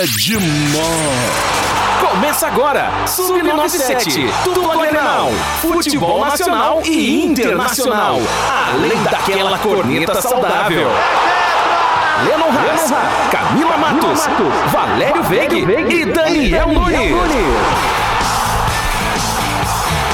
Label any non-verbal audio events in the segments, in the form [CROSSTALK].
é demais. Começa agora, Sub-97, dupla Grenal, futebol nacional e internacional, além daquela corneta saudável. Lennon Haas, Camila Matos, Valério Veig e Daniel Nunes.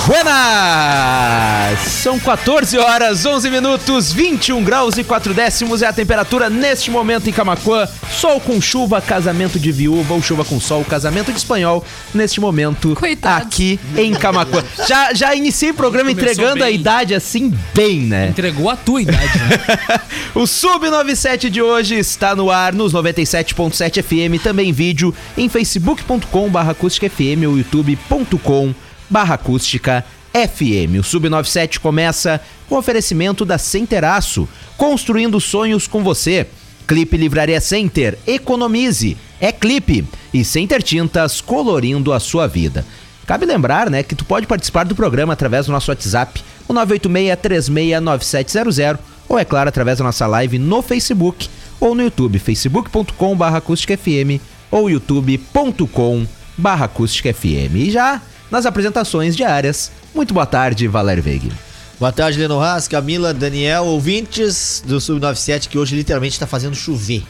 Buenas! São 14 horas, 11 minutos, 21 graus e 4 décimos é a temperatura neste momento em Camacuã. Sol com chuva, casamento de viúva ou chuva com sol, casamento de espanhol neste momento Coitados. aqui em Camacuã. Já, já iniciei o programa Começou entregando a bem. idade assim bem, né? Entregou a tua idade, né? [LAUGHS] o Sub97 de hoje está no ar nos 97.7 FM, também vídeo em facebook.com barra acústica FM ou youtube.com barra acústica FM. O Sub97 começa com oferecimento da Centeraço, construindo sonhos com você. Clipe Livraria Center, economize, é clipe. E Center Tintas, colorindo a sua vida. Cabe lembrar, né, que tu pode participar do programa através do nosso WhatsApp, o 986-369700, ou é claro, através da nossa live no Facebook ou no YouTube, facebook.com barra FM ou youtube.com barra FM. E já nas apresentações diárias, muito boa tarde, Valério Veig. Boa tarde, Leno Haas, Camila, Daniel, ouvintes do Sub97 que hoje literalmente está fazendo chover.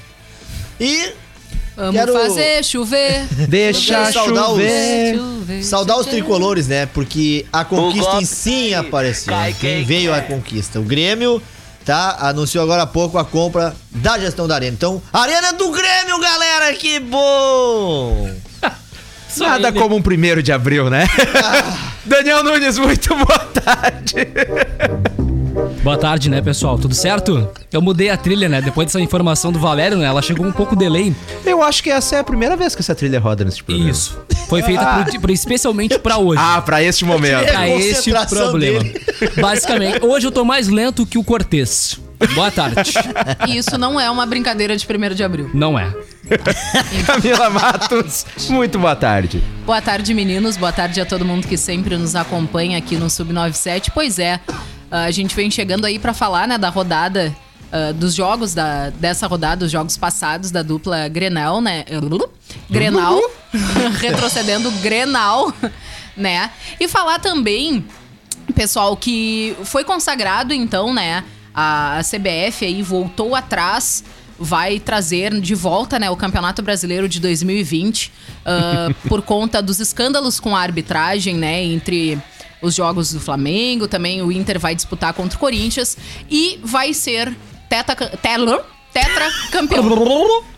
E Vamos Quero- fazer chover. [LAUGHS] Deixa saudar os- chover. chover. saudar os chover. tricolores, né? Porque a conquista em sim apareceu. Cai Quem quem veio a conquista? O Grêmio, tá? Anunciou agora há pouco a compra da gestão da Arena. Então, Arena do Grêmio, galera, que bom! Nada como um primeiro de abril, né? [LAUGHS] Daniel Nunes, muito boa tarde. Boa tarde, né, pessoal? Tudo certo? Eu mudei a trilha, né? Depois dessa informação do Valério, né? Ela chegou um pouco delay. Eu acho que essa é a primeira vez que essa trilha roda nesse programa. Isso. Foi feita por- por- especialmente pra hoje. Ah, pra este momento. É pra este problema. dele. [LAUGHS] Basicamente, hoje eu tô mais lento que o Cortez. Boa tarde. [LAUGHS] E isso não é uma brincadeira de 1 de abril. Não é. [LAUGHS] Camila Matos, muito boa tarde. Boa tarde, meninos. Boa tarde a todo mundo que sempre nos acompanha aqui no Sub97. Pois é, a gente vem chegando aí pra falar, né, da rodada. ah, dos jogos da, dessa rodada, os jogos passados da dupla Grenal, né? Grenal. [LAUGHS] retrocedendo Grenal, né? E falar também, pessoal, que foi consagrado então, né? A CBF aí voltou atrás, vai trazer de volta, né, o Campeonato Brasileiro de 2020 ah, [LAUGHS] por conta dos escândalos com a arbitragem, né, entre os jogos do Flamengo, também o Inter vai disputar contra o Corinthians e vai ser teta, tetra campeão.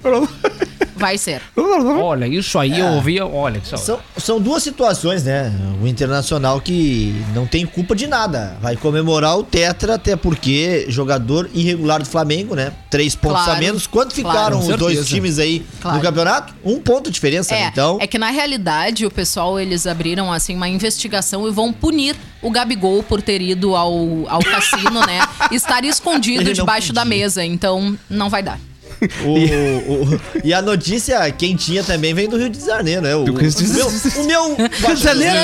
[LAUGHS] Vai ser. Olha, isso aí eu ouvi. Olha, só. São, são duas situações, né? O Internacional que não tem culpa de nada. Vai comemorar o Tetra, até porque jogador irregular do Flamengo, né? Três pontos Claro, a menos. Quanto claro. ficaram Com os dois times aí Claro. no campeonato? Um ponto de diferença, né? É, Então, é que na realidade o pessoal eles abriram assim uma investigação e vão punir o Gabigol por ter ido ao, ao cassino, né? [LAUGHS] Estar escondido debaixo da mesa, então não vai dar. O, o- e a notícia quentinha também vem do Rio de Janeiro, né? O, o meu, o meu Rio de Janeiro.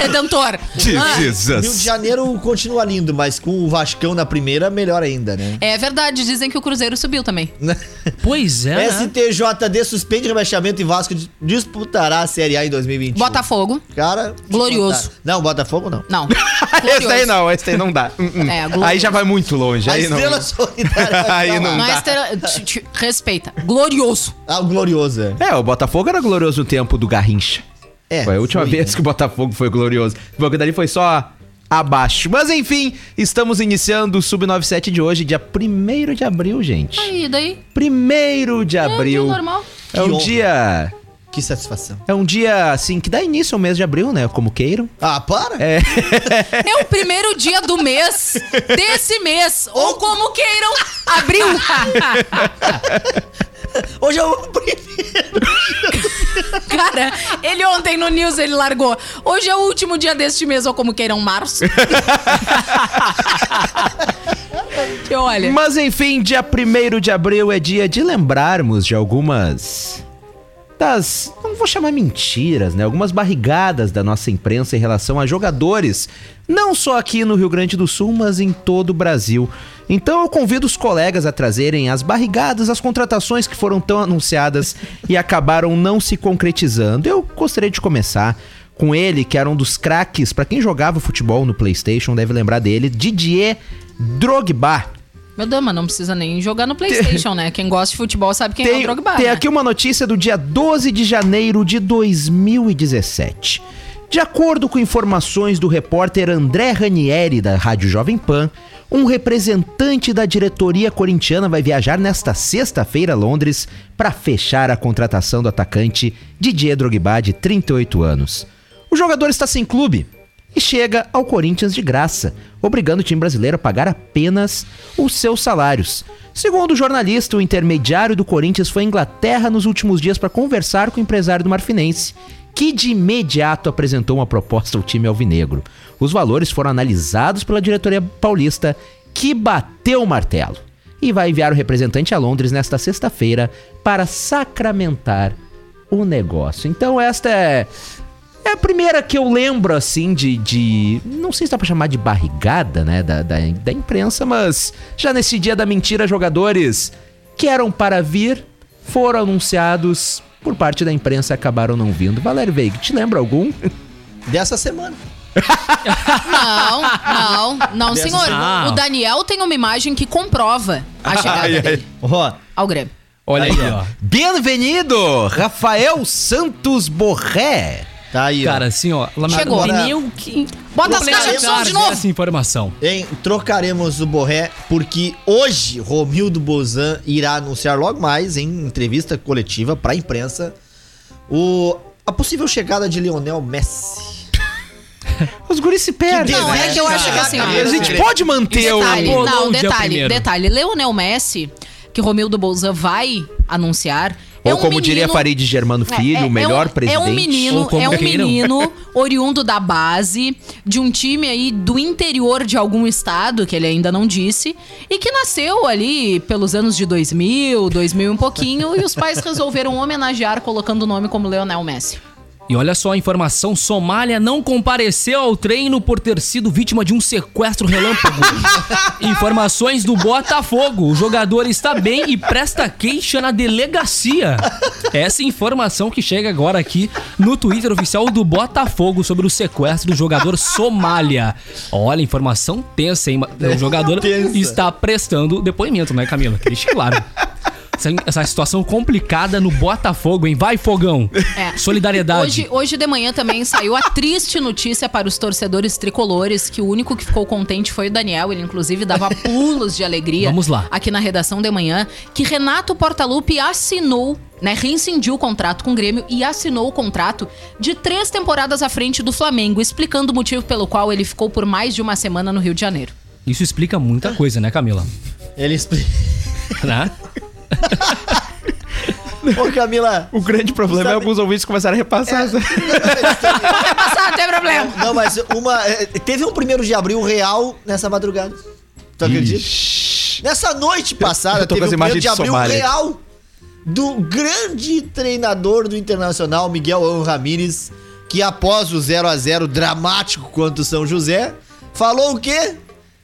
Redentor. Rio de Janeiro continua lindo, mas com o Vascão na primeira, melhor ainda, né? É verdade, dizem que o Cruzeiro subiu também. [LAUGHS] Pois é. né? STJD suspende rebaixamento e Vasco dis- disputará a Série A em 2021. Botafogo. Cara, Glorioso. Não, Botafogo não. Não. [LAUGHS] Esse aí não, esse aí não dá. É, aí já vai muito longe. A [LAUGHS] Aí não. solidária. Aí não Não é estrela- t- t- Respeita. Glorioso. Ah, o glorioso. é. É, o Botafogo era glorioso no tempo do Garrincha. É, foi a última foi, vez né? que o Botafogo foi glorioso. Porque dali foi só abaixo. Mas enfim, estamos iniciando o Sub97 de hoje, dia 1 de abril, gente. Aí, daí? 1 de É, abril. dia normal. É um dia. Que satisfação. É um dia, assim, que dá início ao mês de abril, né? Como queiram. Ah, para? É. [LAUGHS] É o primeiro dia do mês, desse mês, ou como queiram, abril. [LAUGHS] Hoje é o primeiro. Cara, ele ontem no News ele largou. Hoje é o último dia deste mês, ou como queiram, março. [LAUGHS] que olha. Mas enfim, dia 1 de abril é dia de lembrarmos de algumas das, não vou chamar mentiras, né? Algumas barrigadas da nossa imprensa em relação a jogadores, não só aqui no Rio Grande do Sul, mas em todo o Brasil. Então eu convido os colegas a trazerem as barrigadas, as contratações que foram tão anunciadas [LAUGHS] e acabaram não se concretizando. Eu gostaria de começar com ele, que era um dos craques, para quem jogava futebol no PlayStation, deve lembrar dele, Didier Drogba. Meu Deus, mas não precisa nem jogar no Playstation, né? Quem gosta de futebol sabe quem é o Tem, Drogba, tem né? aqui uma notícia do dia 12 de janeiro de 2017. De acordo com informações do repórter André Ranieri, da Rádio Jovem Pan, um representante da diretoria corintiana vai viajar nesta sexta-feira a Londres para fechar a contratação do atacante Didier Drogba, de 38 anos. O jogador está sem clube e chega ao Corinthians de graça, obrigando o time brasileiro a pagar apenas os seus salários. Segundo o jornalista, o intermediário do Corinthians foi à Inglaterra nos últimos dias para conversar com o empresário do Marfinense, que de imediato apresentou uma proposta ao time alvinegro. Os valores foram analisados pela diretoria paulista, que bateu o martelo e vai enviar o representante a Londres nesta sexta-feira para sacramentar o negócio. Então esta é é a primeira que eu lembro, assim, de. de não sei se dá pra chamar de barrigada, né? Da, da, da imprensa, mas já nesse dia da mentira, jogadores que eram para vir foram anunciados por parte da imprensa e acabaram não vindo. Valério Veiga, te lembra algum? Dessa semana. Não, não, não, Dessa- senhor. Ah. O Daniel tem uma imagem que comprova a chegada Ai, ai. dele Ó, ao Grêmio. Olha aí, Aí, ó. Bem-vindo, Rafael Santos Borré. Tá aí, Cara, ó. assim, ó. Chegou. Pneu que... Bota as caixas de som de novo. Essa informação. Hein, trocaremos o Borré porque hoje Romildo Bozan irá anunciar logo mais em entrevista coletiva pra imprensa o a possível chegada de Lionel Messi. [LAUGHS] Os guris se perdem. Não, é que eu acho que assim, ó, A gente pode manter o. Detalhe, não, o dia detalhe, primeiro. detalhe. Leonel Messi, que Romildo Bolzan vai anunciar. Ou é um como diria menino- Farid Germano É, Filho, é- o melhor um, presidente. É um menino, é um menino [LAUGHS] oriundo da base, de um time aí do interior de algum estado, que ele ainda não disse, e que nasceu ali pelos anos de 2000, 2000 e um pouquinho, e os pais resolveram homenagear colocando o nome como Leonel Messi. E olha só a informação: Somália não compareceu ao treino por ter sido vítima de um sequestro relâmpago. [LAUGHS] Informações do Botafogo: o jogador está bem e presta queixa na delegacia. Essa informação que chega agora aqui no Twitter oficial do Botafogo sobre o sequestro do jogador Somália. Olha, informação tensa, hein? O jogador Tensa. está prestando depoimento, né, Camila? Que Deixe claro. Essa, situação complicada no Botafogo, hein? Vai, fogão! É. Solidariedade. Hoje, hoje de manhã também saiu a triste notícia para os torcedores tricolores que o único que ficou contente foi o Daniel. Ele, inclusive, dava [LAUGHS] pulos de alegria. Vamos lá. Aqui na redação de manhã, que Renato Portaluppi assinou, né? Reincindiu o contrato com o Grêmio e assinou o contrato de três temporadas à frente do Flamengo, explicando o motivo pelo qual ele ficou por mais de uma semana no Rio de Janeiro. Isso explica muita coisa, né, Camila? Ele explica. Né? [LAUGHS] [LAUGHS] Ô, Camila. O grande problema é Sabe- alguns ouvintes começaram a repassar. [LAUGHS] Pode passar, não tem problema. Não, mas uma. é, Teve um primeiro de abril real nessa madrugada. Tu acredita? Nessa noite passada, Eu tô com teve um primeiro de de abril Somália. real do grande treinador do Internacional, Miguel Ramírez, que após o 0 a 0 dramático contra o São José, falou o quê?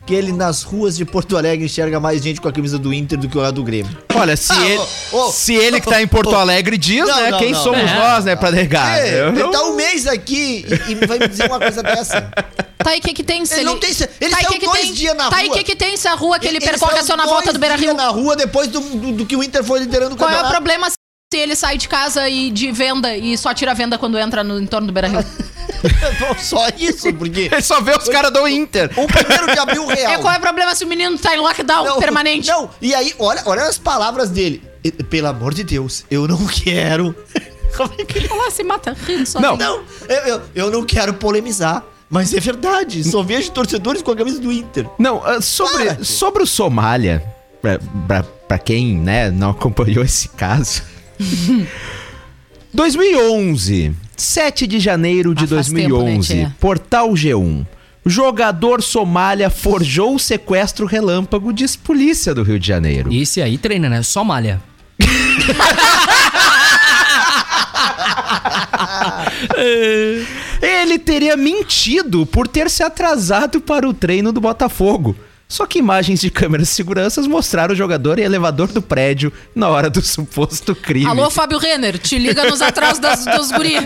Que ele nas ruas de Porto Alegre enxerga mais gente com a camisa do Inter do que a do Grêmio. Olha, se, Ah, ele, ô, ô, se ele que tá em Porto ô, Alegre diz, não, né? não, Quem não, somos não. nós, né, pra negar? É, Eu ele tá um mês aqui e, e vai me dizer uma coisa dessa. Tá aí, o que que tem? se Ele não tem- ele tá aí, saiu que que dois tem? dias na Tá aí, o rua. que que tem se a rua que ele, saiu percorre só na volta do Beira-Rio? na rua depois do, do- do que o Inter foi liderando o Qual é o campeonato. problema se ele sai de casa e de venda e só tira a venda quando entra no entorno do Beira Rio? Não, [LAUGHS] [LAUGHS] Só isso, porque Ele só vê os caras do Inter. o primeiro de abril [LAUGHS] real. É, qual é o problema se o menino tá em lockdown Não, permanente? Não, e aí, olha, olha as palavras dele. E- Pelo amor de Deus, eu não quero. [LAUGHS] Como é que ele Olha lá, se mata rindo só. Não. Não, eu, eu, eu não quero polemizar. Mas é verdade, só vejo torcedores com a camisa do Inter. Não, ah, sobre, Para, sobre o Somália, pra, pra, pra quem né, não acompanhou esse caso. 2011, 7 de janeiro de Ah, faz tempo, né, 2011? Portal G1. Jogador Somália forjou o sequestro relâmpago, diz polícia do Rio de Janeiro. E esse aí treina, né? Só malha. [LAUGHS] Ele teria mentido por ter se atrasado para o treino do Botafogo. Só que imagens de câmeras de segurança mostraram o jogador em elevador do prédio na hora do suposto crime. Alô, Fábio Renner, te liga nos atrasos das, dos guri.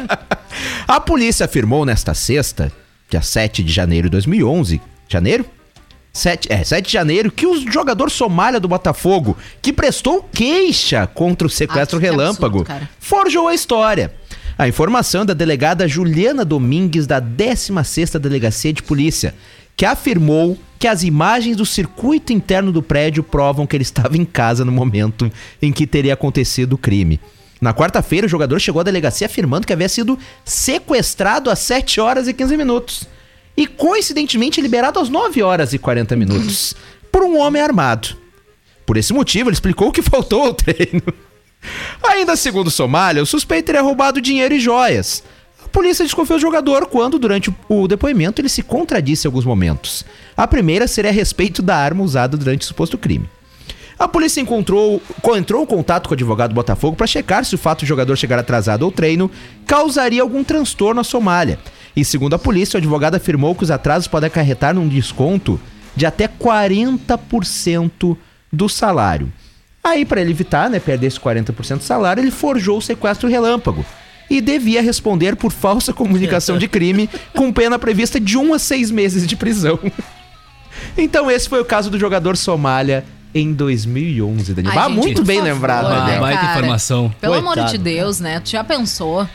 A polícia afirmou nesta sexta, dia 7 de janeiro de 2011, janeiro? 7, é, 7 de janeiro, que o jogador somália do Botafogo, que prestou queixa contra o sequestro Ah, relâmpago, absurdo, forjou a história. A informação é da delegada Juliana Domingues, da 16ª Delegacia de Polícia, que afirmou que as imagens do circuito interno do prédio provam que ele estava em casa no momento em que teria acontecido o crime. Na quarta-feira, o jogador chegou à delegacia afirmando que havia sido sequestrado às 7 horas e 15 minutos. E coincidentemente liberado às 9 horas e 40 minutos. Por um homem armado. Por esse motivo, ele explicou que faltou ao treino. [LAUGHS] Ainda segundo Somália, o suspeito teria roubado dinheiro e joias. Polícia desconfiou do jogador quando, durante o- depoimento, ele se contradisse em alguns momentos. A primeira seria a respeito da arma usada durante o suposto crime. A polícia encontrou, co- entrou em contato com o advogado do Botafogo para checar se o fato o jogador chegar atrasado ao treino causaria algum transtorno à Somália. E segundo a polícia, o advogado afirmou que os atrasos podem acarretar num desconto de até 40% do salário. Aí, para ele evitar né, perder esse 40% do salário, ele forjou o sequestro relâmpago. E devia responder por falsa [LAUGHS] comunicação de crime, com pena prevista de 1 a 6 meses de prisão. Então esse foi o caso do jogador Somália em 2011, Daniel. Ah, gente, muito bem favor, lembrado, Ah, né, Daniel. baita informação. Pelo amor Coitado. de Deus, né? Tu já pensou?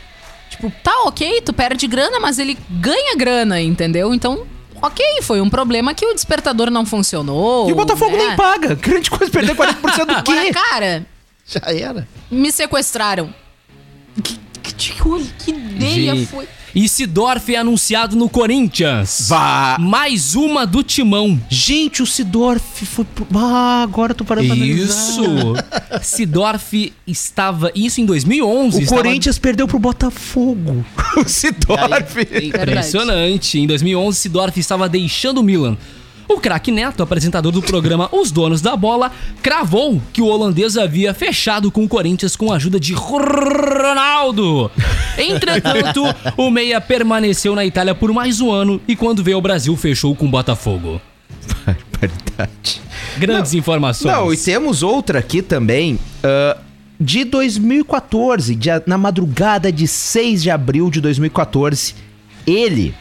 Tipo, tá ok, tu perde grana, mas ele ganha grana, entendeu? Então, ok, foi um problema que o despertador não funcionou. E o Botafogo né? nem paga. [LAUGHS] Grande coisa perder 40% do [LAUGHS] Agora, quê? cara, Já era. me sequestraram. Que, que, que, que ideia Gente, foi? E Sidorf é anunciado no Corinthians. Vá. Mais uma do Timão. Gente, o Sidorf foi pro... Ah, agora eu tô parando pra analisar. Isso. Sidorf estava. Isso em 2011. O estava- Corinthians perdeu pro Botafogo. [LAUGHS] o Sidorf. Impressionante. Em 2011, Sidorf estava deixando o Milan. O craque Neto, apresentador do programa Os Donos da Bola, cravou que o holandês havia fechado com o Corinthians com a ajuda de Ronaldo. Entretanto, o meia permaneceu na Itália por mais um ano e quando veio ao Brasil fechou com o Botafogo. Verdade. Grandes informações. Não, e temos outra aqui também, ah, de 2014, dia- na madrugada de 6 de abril de 2014. Ele,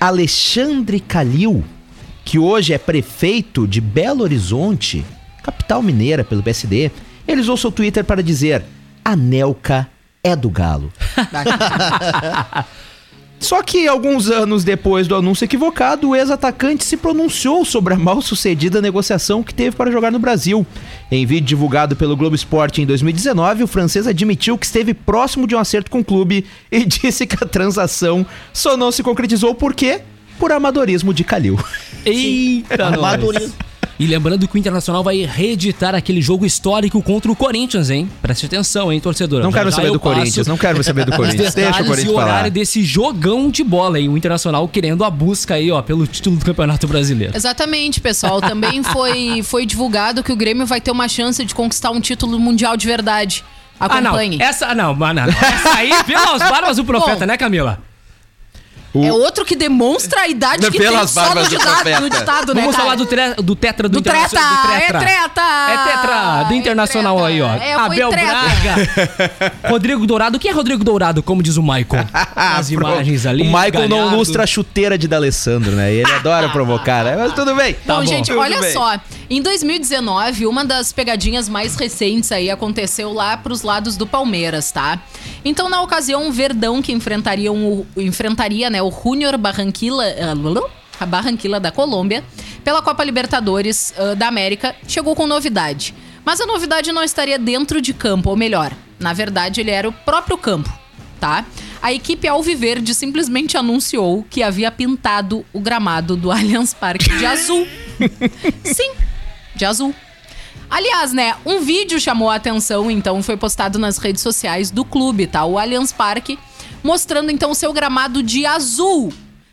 Alexandre Calil, que hoje é prefeito de Belo Horizonte, capital mineira pelo PSD, ele usou seu Twitter para dizer: a Nelca é do Galo. [LAUGHS] Só que alguns anos depois do anúncio equivocado, o ex-atacante se pronunciou sobre a mal sucedida negociação que teve para jogar no Brasil. Em vídeo divulgado pelo Globo Esporte em 2019, o francês admitiu que esteve próximo de um acerto com o clube e [LAUGHS] disse que a transação só não se concretizou por quê? Por amadorismo de Calil. Eita. Amadorismo. E lembrando que o Internacional vai reeditar aquele jogo histórico contra o Corinthians, hein? Preste atenção, hein, torcedor. Não Já quero já saber do passo Corinthians, não quero saber do [LAUGHS] Corinthians. Deixa o detalhes e Corinthians o horário falar. desse jogão de bola aí, o Internacional querendo a busca aí, ó, pelo título do Campeonato Brasileiro. Exatamente, pessoal. Também [LAUGHS] foi, foi divulgado que o Grêmio vai ter uma chance de conquistar um título mundial de verdade. Ah, não. Acompanhe. Essa, não, mano, não. Essa aí, pelas barbas do profeta, Bom. né, Camila? É outro que demonstra a idade que tem Pelas só no ditado, no ditado né, Vamos cara? falar do, tre- do tetra do, Do treta, Internacional- do é treta! É tetra, do É Internacional treta. aí, ó. É, Abel treta. Braga. [LAUGHS] Rodrigo Dourado. Quem é Rodrigo Dourado, como diz o Michael? [LAUGHS] As imagens ali. O Michael não Galhardo. lustra a chuteira de D'Alessandro, né? Ele adora provocar, né? Mas tudo bem. Bom, bom. gente, Tudo olha bem. só. Em 2019, uma das pegadinhas mais recentes aí aconteceu lá pros lados do Palmeiras, tá? Então, na ocasião, o Verdão, que enfrentaria, um, enfrentaria né, o Junior Barranquilla, ah, a Barranquilla da Colômbia, pela Copa Libertadores ah, da América, chegou com novidade. Mas a novidade não estaria dentro de campo, ou melhor, na verdade, ele era o próprio campo, tá? A equipe Alviverde simplesmente anunciou que havia pintado o gramado do [LAUGHS] Allianz Parque de azul. [LAUGHS] Sim, de azul. Aliás, né, um vídeo chamou a atenção, então foi postado nas redes sociais do clube, tá? O Allianz Parque, mostrando então o seu gramado de azul.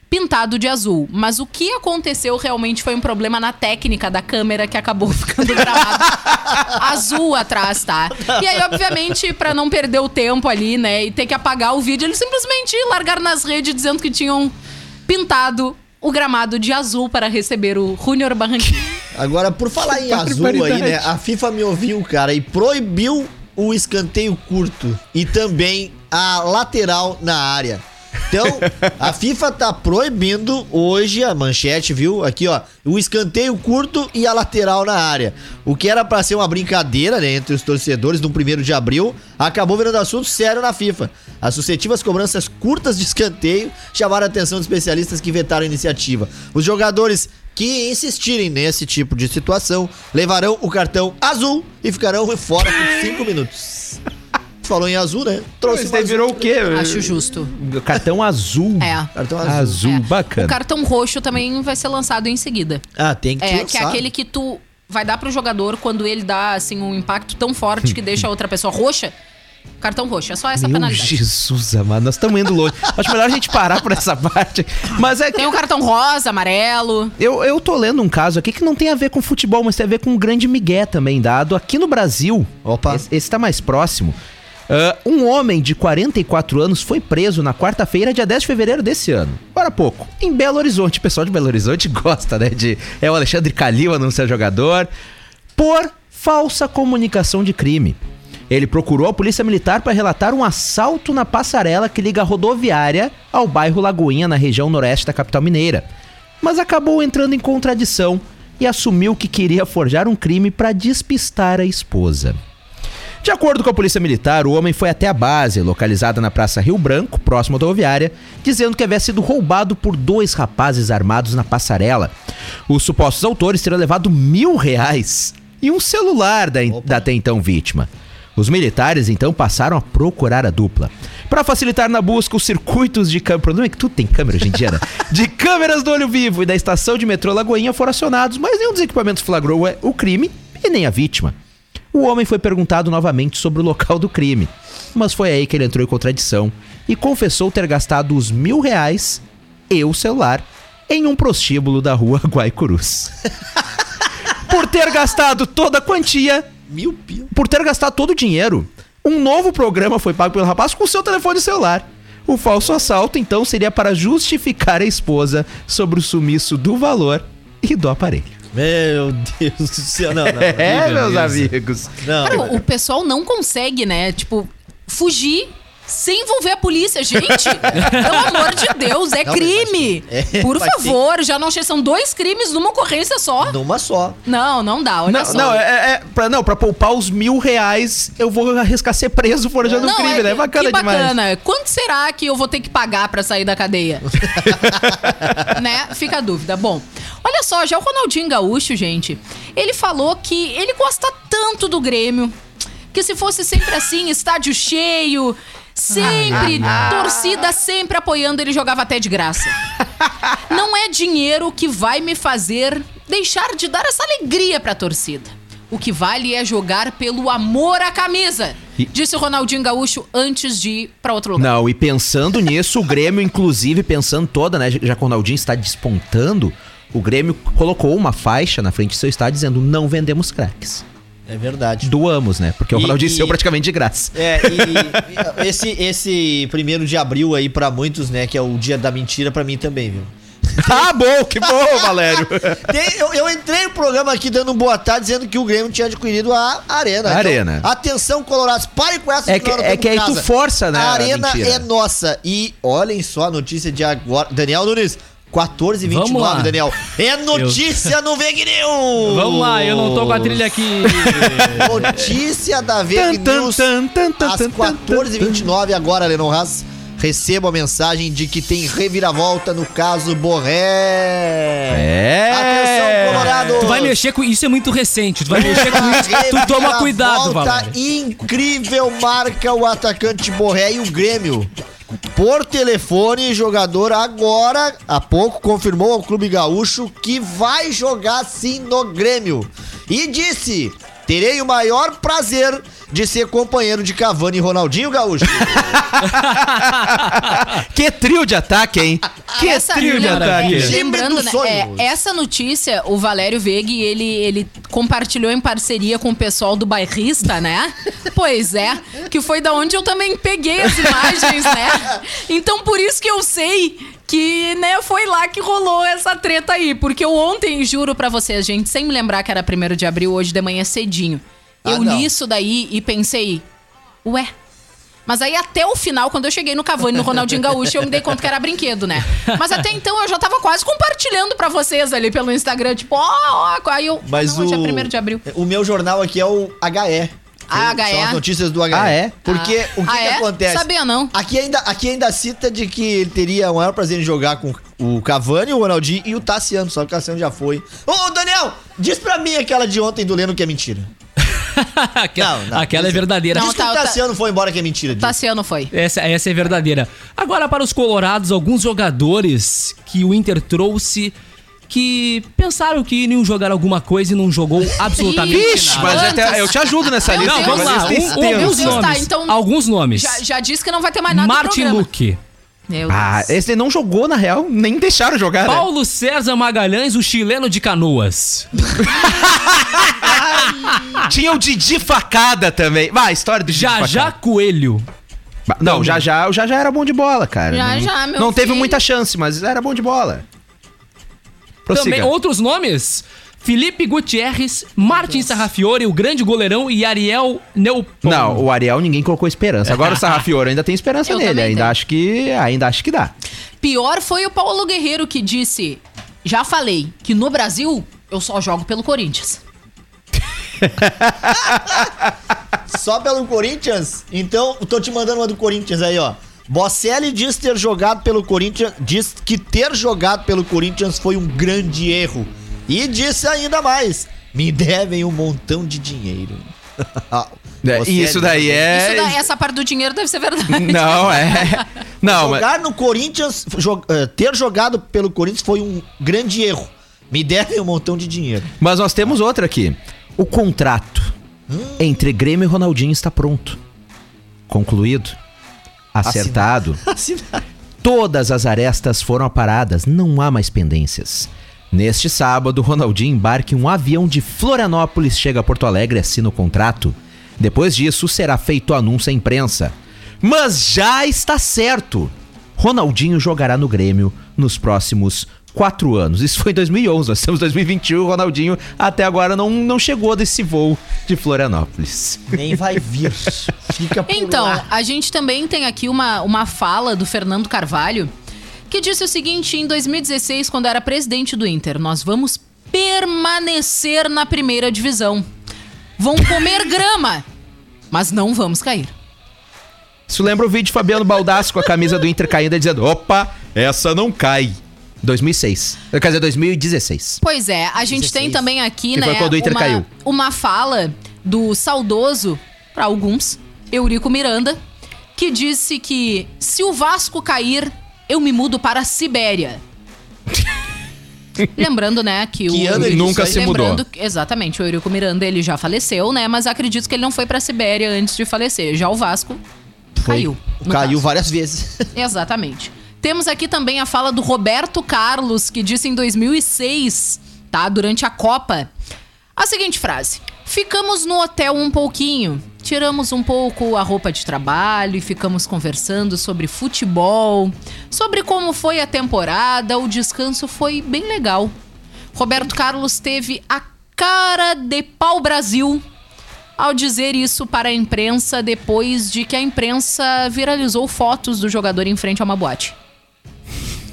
pintado de azul. Mas o que aconteceu realmente foi um problema na técnica da câmera que acabou [LAUGHS] ficando gravado azul atrás, tá? E aí, obviamente, pra não perder o tempo ali, né, e ter que apagar o vídeo, eles simplesmente largaram nas redes dizendo que tinham pintado o gramado de azul para receber o Junior Barranquilla. Agora, por falar em azul aí, né? A FIFA me ouviu, cara, e proibiu o escanteio curto e também a lateral na área. Então, a FIFA tá proibindo hoje a manchete, viu? Aqui, ó, o escanteio curto e a lateral na área. O que era pra ser uma brincadeira, né, entre os torcedores no 1 de abril, acabou virando assunto sério na FIFA. As sucessivas cobranças curtas de escanteio chamaram a atenção dos especialistas que vetaram a iniciativa. Os jogadores que insistirem nesse tipo de situação levarão o cartão azul e ficarão fora por 5 minutos. Falou em azul, né? Trouxe Você um. virou o quê? Acho justo. Cartão azul. É. Cartão azul. Azul, É. bacana. O cartão roxo também vai ser lançado em seguida. Ah, tem que É, lançar. que é aquele que tu vai dar pro jogador quando ele dá, assim, um impacto tão forte que [LAUGHS] deixa a outra pessoa roxa. Cartão roxo, é só essa Meu penalidade. Jesus, amado, nós estamos indo longe. [LAUGHS] Acho melhor a gente parar por essa parte. Mas é que Tem o cartão rosa, amarelo. eu, eu tô lendo um caso aqui que não tem a ver com futebol, mas tem a ver com um grande migué também dado aqui no Brasil. Opa. Esse, esse tá mais próximo. Ah, um homem de 44 anos foi preso na quarta-feira, dia 10 de fevereiro desse ano. Agora há pouco, em Belo Horizonte. O pessoal de Belo Horizonte [LAUGHS] gosta, né? De, é o Alexandre Calil anunciar jogador. Por falsa comunicação de crime. Ele procurou a polícia militar para relatar um assalto na passarela que liga a rodoviária ao bairro Lagoinha, na região noroeste da capital mineira. Mas acabou entrando em contradição e assumiu que queria forjar um crime para despistar a esposa. De acordo com a polícia militar, o homem foi até a base, localizada na Praça Rio Branco, próximo à rodoviária, dizendo que havia sido roubado por dois rapazes armados na passarela. Os supostos autores teriam levado mil reais e um celular da, da até então vítima. Os militares então passaram a procurar a dupla. Para facilitar na busca, os circuitos de câmera. O problema é que tudo tem câmera hoje em dia, né? [LAUGHS] De câmeras do olho vivo e da estação de metrô Lagoinha foram acionados, mas nenhum dos equipamentos flagrou o crime e nem a vítima. O homem foi perguntado novamente sobre o local do crime, mas foi aí que ele entrou em contradição e confessou ter gastado os mil reais e o celular em um prostíbulo da rua [LAUGHS] Guaicurus. [LAUGHS] Por ter gastado toda a quantia, Mil pila. por ter gastado todo o dinheiro, um novo programa foi pago pelo rapaz com seu telefone celular. O falso assalto, então, seria para justificar a esposa sobre o sumiço do valor e do aparelho. Meu Deus do céu. Não, não. [LAUGHS] É, meus amigos. Não. Cara, o pessoal não consegue, né? Tipo, fugir sem envolver a polícia. Gente, [LAUGHS] pelo amor de Deus, é Não, crime. é, Por favor, já não são dois crimes numa ocorrência só. Numa só. Não, não dá, olha Não, só. não, é, é pra, não, pra poupar os mil reais, eu vou arriscar ser preso forjando um Não, crime, né? Bacana que demais. bacana. Quanto será que eu vou ter que pagar pra sair da cadeia? [LAUGHS] né? Fica a dúvida. Bom, olha só, já o Ronaldinho Gaúcho, gente, ele falou que ele gosta tanto do Grêmio que se fosse sempre assim, estádio cheio, sempre, torcida sempre apoiando, ele jogava até de graça. [LAUGHS] Não é dinheiro que vai me fazer deixar de dar essa alegria pra torcida. O que vale é jogar pelo amor à camisa, E- disse o Ronaldinho Gaúcho antes de ir pra outro lugar. Não, e pensando nisso, o Grêmio, inclusive, pensando toda, né? Já que o Ronaldinho está despontando, o Grêmio colocou uma faixa na frente do seu estádio dizendo: não vendemos craques. É verdade. Doamos, né? Porque o Ronaldinho e- praticamente de graça. É, e e [LAUGHS] esse, esse primeiro de abril aí pra muitos, né, que é o dia da mentira, pra mim também, viu? [LAUGHS] ah, bom, que bom, Valério. [LAUGHS] Tem- eu, eu entrei no programa aqui dando um boa tarde dizendo que o Grêmio tinha adquirido a Arena. A Arena. Atenção, Colorados, pare com essa É que- é que aí tu força, né, A a Arena mentira. é nossa. E olhem só a notícia de agora. Daniel Nunes, 14 e 29, Vamos lá. Daniel. É notícia no Veg News! Vamos lá, eu não tô com a trilha aqui. [LAUGHS] Notícia da Veg News. tan, tan, tan, Às tan, tan, 14h29 agora, Lennon Haas. Recebo a mensagem de que tem reviravolta no caso Borré. É. Atenção, Colorado. Tu vai mexer com isso, é muito recente. Tu vai mexer com isso, [LAUGHS] tu toma cuidado, Valério. incrível marca o atacante Borré e o Grêmio. Por telefone, jogador agora, há pouco, confirmou ao Clube Gaúcho que vai jogar sim no Grêmio. E disse: terei o maior prazer de ser companheiro de Cavani e Ronaldinho Gaúcho. [LAUGHS] Que trio de ataque, hein? Que Essa- trio de ataque. é, Lembrando, né, é, essa notícia, o Valério Veig, ele, ele compartilhou em parceria com o pessoal do Bairrista, né? Pois é, que foi da onde eu também peguei as imagens, né? Então, por isso que eu sei que, né, foi lá que rolou essa treta aí. Porque eu ontem, juro pra vocês, gente, sem me lembrar que era 1 de abril, hoje de manhã cedinho. Ah, eu não. li isso daí e pensei, ué... Mas aí até o final, quando eu cheguei no Cavani, no Ronaldinho Gaúcho, eu me dei conta que era brinquedo, né? Mas até então eu já tava quase compartilhando pra vocês ali pelo Instagram, tipo, ó, ó, aí eu. Mas não, o, hoje é 1 de abril. O meu jornal aqui é o HE. Ah, São HE? as notícias do HE. Ah, é? Porque Ah. o que, Ah, que é? acontece? Sabia não. Aqui ainda, aqui ainda cita de que ele teria o maior prazer em jogar com o Cavani, o Ronaldinho e o Tassiano, só que o Tassiano já foi. Ô, Daniel, diz pra mim aquela de ontem do Leno que é mentira. [LAUGHS] aquela Não, não. aquela é verdadeira. Não, diz que tá- o tá- Tassiano foi embora que é mentira. diz. Tassiano foi. Essa, essa é verdadeira. Agora, para os colorados, alguns jogadores que o Inter trouxe que pensaram que iriam jogar alguma coisa e não jogou absolutamente Vixe, nada. mas até, eu te ajudo nessa lista. Não, vamos lá. Um- um- alguns tá, nomes. então- Alguns nomes. Já, já disse que não vai ter mais nada Martin no programa. Luque, Meu Ah, Deus. esse não jogou, na real. Nem deixaram jogar, né? Paulo César Magalhães, o chileno de Canoas. [LAUGHS] [LAUGHS] Tinha o Didi Facada também. Vai, história do Didi Já Facada. Já Coelho. Não, já já, o já já era bom de bola, cara. Já não, já, meu Não teve filho. muita chance, mas era bom de bola. Prossiga. Também outros nomes. Felipe Gutierrez, Martin Sarrafiore, o grande goleirão e Ariel Neupon. Não, o Ariel ninguém colocou esperança. Agora o [LAUGHS] Sarrafiore ainda tem esperança Eu nele. também Ainda tenho. acho que ainda acho que dá. Pior foi o Paulo Guerreiro que disse: Já falei que no Brasil eu só jogo pelo Corinthians. [LAUGHS] Só pelo Corinthians? Então, tô te mandando uma do Corinthians aí, ó. Bocelli diz ter jogado pelo Corinthians, diz que ter jogado pelo Corinthians foi um grande erro. E disse ainda mais: me devem um montão de dinheiro. [LAUGHS] É, Bocelli isso daí é. Isso da- essa parte do dinheiro deve ser verdade. [LAUGHS] Não, é. Não, mas. Jogar no Corinthians, jo- eh, ter jogado pelo Corinthians foi um grande erro. Me devem um montão de dinheiro. Mas nós temos outra aqui. O contrato entre Grêmio e Ronaldinho está pronto. Concluído. Acertado. [LAUGHS] Todas as arestas foram aparadas, não há mais pendências. Neste sábado, Ronaldinho embarca em um avião de Florianópolis, chega a Porto Alegre e assina o contrato. Depois disso, será feito o anúncio à imprensa. Mas já está certo! Ronaldinho jogará no Grêmio nos próximos quatro anos. Isso foi em 2011, nós estamos em 2021 o Ronaldinho até agora não, não chegou desse voo de Florianópolis. Nem vai vir. Fica por Então, lá. a gente também tem aqui uma, uma fala do Fernando Carvalho, que disse o seguinte: em 2016, quando era presidente do Inter, nós vamos permanecer na primeira divisão. Vão comer [LAUGHS] grama, mas não vamos cair. Isso lembra o vídeo de Fabiano Baldassi com a camisa do Inter caindo e dizendo: opa, essa não cai. 2006. Quer dizer, 2016. Pois é, a gente 16. tem também aqui, Que né, foi quando o Inter uma, caiu. uma fala do saudoso, para alguns, Eurico Miranda, que disse que se o Vasco cair, eu me mudo para a Sibéria. [LAUGHS] Lembrando, né, que, Que o ano ele Nunca se mudou. Exatamente, o Eurico Miranda ele já faleceu, né? Mas acredito que ele não foi pra Sibéria antes de falecer. Já o Vasco caiu. no Caiu caso. várias vezes. Exatamente. Temos aqui também a fala do Roberto Carlos, que disse em 2006, tá? Durante a Copa, a seguinte frase: Ficamos no hotel um pouquinho, tiramos um pouco a roupa de trabalho e ficamos conversando sobre futebol, sobre como foi a temporada, o descanso foi bem legal. Roberto Carlos teve a cara de pau Brasil ao dizer isso para a imprensa depois de que a imprensa viralizou fotos do jogador em frente a uma boate.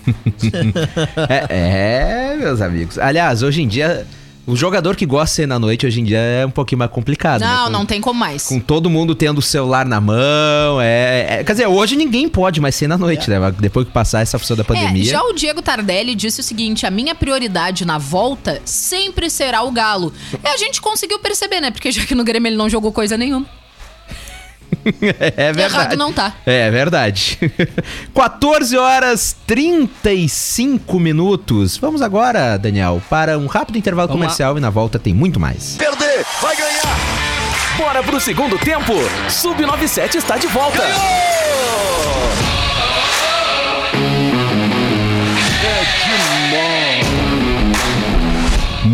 [LAUGHS] É, é, meus amigos. Aliás, hoje em dia, o jogador que gosta de ser na noite, hoje em dia é um pouquinho mais complicado. né? Não, Com- não tem como mais. Com todo mundo tendo o celular na mão. É, é- quer dizer, hoje ninguém pode mais ser na noite, né? Mas Depois que passar essa função da É, pandemia. já o Diego Tardelli disse o seguinte: a minha prioridade na volta sempre será o Galo. E a gente conseguiu perceber, né? Porque já que no Grêmio ele não jogou coisa nenhuma. [LAUGHS] é verdade. Errado não tá. É verdade. [LAUGHS] 14 horas 35 minutos. Vamos agora, Daniel, para um rápido intervalo Vamos lá. comercial e na volta tem muito mais. Perder, vai ganhar. Bora pro segundo tempo. Sub97 está de volta.